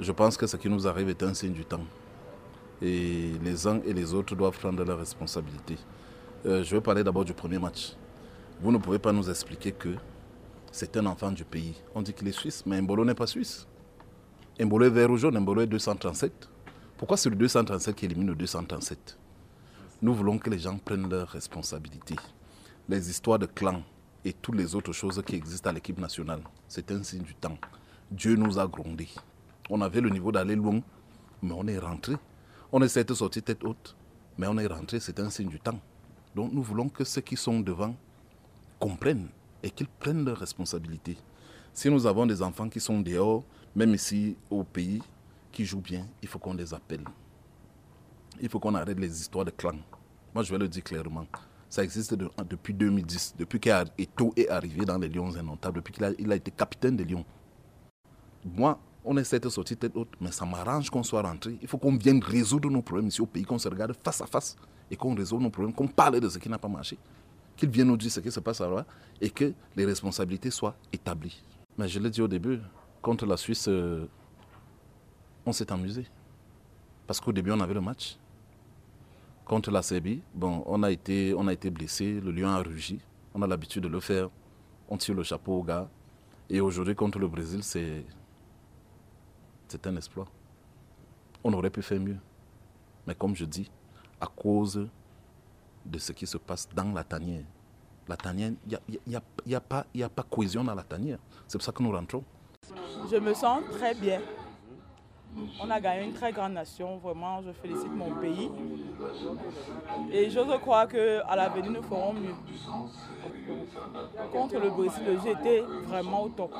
je pense que ce qui nous arrive est un signe du temps. Et les uns et les autres doivent prendre leurs responsabilités. Euh, je vais parler d'abord du premier match. Vous ne pouvez pas nous expliquer que c'est un enfant du pays. On dit qu'il est suisse, mais Mbolo n'est pas suisse. Mbolo est vert ou jaune, Mbolo est 237. Pourquoi c'est le 237 qui élimine le 237 Nous voulons que les gens prennent leurs responsabilités. Les histoires de clans et toutes les autres choses qui existent à l'équipe nationale, c'est un signe du temps. Dieu nous a grondés. On avait le niveau d'aller loin, mais on est rentré. On essaie de sortir tête haute, mais on est rentré, c'est un signe du temps. Donc nous voulons que ceux qui sont devant comprennent et qu'ils prennent leurs responsabilités. Si nous avons des enfants qui sont dehors, même ici au pays, qui jouent bien, il faut qu'on les appelle. Il faut qu'on arrête les histoires de clans. Moi, je vais le dire clairement. Ça existe depuis 2010, depuis qu'Eto est arrivé dans les Lions indomptables, depuis qu'il a, a été capitaine des Lions. Moi, on essaie de sortir tête haute, mais ça m'arrange qu'on soit rentré. Il faut qu'on vienne résoudre nos problèmes ici au pays, qu'on se regarde face à face et qu'on résolve nos problèmes, qu'on parle de ce qui n'a pas marché, qu'ils viennent nous dire ce qui se passe là et que les responsabilités soient établies. Mais je l'ai dit au début, contre la Suisse, euh, on s'est amusé. Parce qu'au début, on avait le match. Contre la Serbie, bon, on a été, été blessé, le lion a rugi. On a l'habitude de le faire. On tire le chapeau au gars. Et aujourd'hui, contre le Brésil, c'est, c'est un exploit. On aurait pu faire mieux. Mais comme je dis, à cause de ce qui se passe dans la tanière, la tanière, il n'y a, y a, pas, a pas cohésion dans la tanière. C'est pour ça que nous rentrons. Je me sens très bien. On a gagné une très grande nation, vraiment, je félicite mon pays. Et j'ose croire qu'à l'avenir, nous ferons mieux. Contre le Brésil, le jeu était vraiment au top.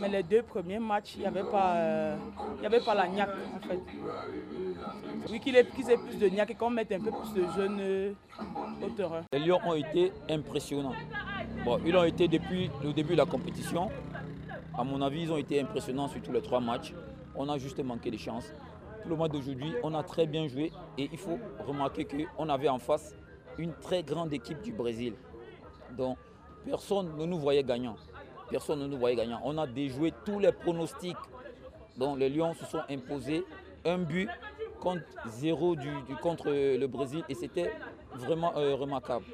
Mais les deux premiers matchs, il n'y avait, pas, euh, avait pas la niaque, en fait. Oui, qu'il ait, qu plus de niaque et qu'on mette un peu plus de jeunes euh, au. Les Lions ont été impressionnants. Bon, ils ont été depuis le début de la compétition. À mon avis, ils ont été impressionnants sur tous les trois matchs on a juste manqué de chance. Pour le mois d'aujourd'hui, on a très bien joué et il faut remarquer qu'on avait en face une très grande équipe du Brésil. Donc personne ne nous voyait gagnant. Personne ne nous voyait gagnant. On a déjoué tous les pronostics. Donc les Lions se sont imposés un but contre zéro du, contre le Brésil et c'était vraiment euh, remarquable.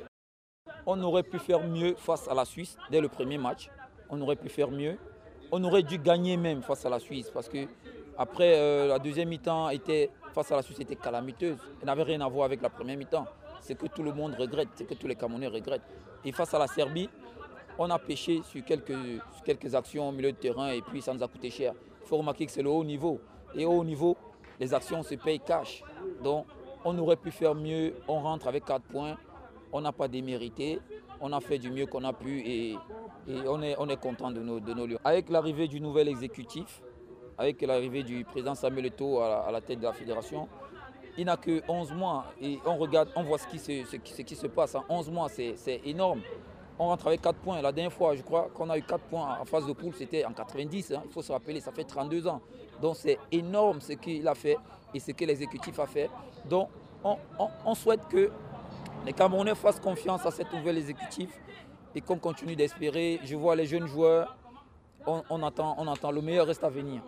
On aurait pu faire mieux face à la Suisse dès le premier match. On aurait pu faire mieux on aurait dû gagner même face à la Suisse parce que après euh, la deuxième mi-temps était face à la Suisse était calamiteuse. Elle n'avait rien à voir avec la première mi-temps. C'est que tout le monde regrette, c'est que tous les Camerounais regrettent. Et face à la Serbie, on a pêché sur quelques, quelques actions au milieu de terrain et puis ça nous a coûté cher. Il faut remarquer que c'est le haut niveau. Et au haut niveau, les actions se payent cash. Donc on aurait pu faire mieux. On rentre avec 4 points. On n'a pas démérité. On a fait du mieux qu'on a pu et on est, on est content de nos, lieux. Avec l'arrivée du nouvel exécutif, avec l'arrivée du président Samuel Eto'o à, la tête de la fédération, il n'a que 11 mois et on regarde, on voit ce qui se, passe. En 11 mois, c'est énorme. On rentre avec 4 points. La dernière fois, je crois qu'on a eu 4 points en phase de poule, c'était en 90. Hein. Il faut se rappeler, ça fait 32 ans. Donc c'est énorme ce qu'il a fait et ce que l'exécutif a fait. Donc on, on, on souhaite que les Camerounais fassent confiance à cet nouvel exécutif et qu'on continue d'espérer. Je vois les jeunes joueurs, on, on attend le meilleur reste à venir.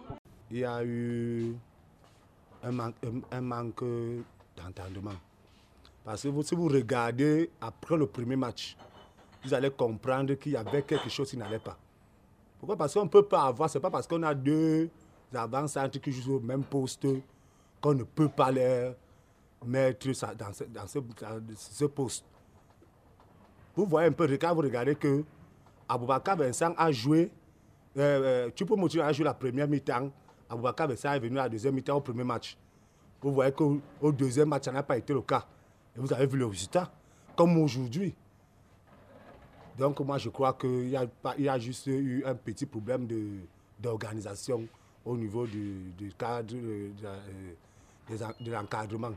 Il y a eu un manque, d'entendement. Parce que si vous regardez après le premier match, vous allez comprendre qu'il y avait quelque chose qui n'allait pas. Pourquoi? Parce qu'on ne peut pas avoir, ce n'est pas parce qu'on a deux avant-centres qui jouent au même poste qu'on ne peut pas les mettre dans ce, dans ce poste. Vous voyez un peu, quand vous regardez que Aboubakar Vincent a joué, euh, euh, tu peux montrer à jouer la première mi-temps, Aboubakar Vincent est venu à la deuxième mi-temps au premier match. Vous voyez qu'au deuxième match, ça n'a pas été le cas. Et vous avez vu le résultat, comme aujourd'hui. Donc moi, je crois qu'il y, y, a juste eu un petit problème d'organisation au niveau du, cadre de, de l'encadrement.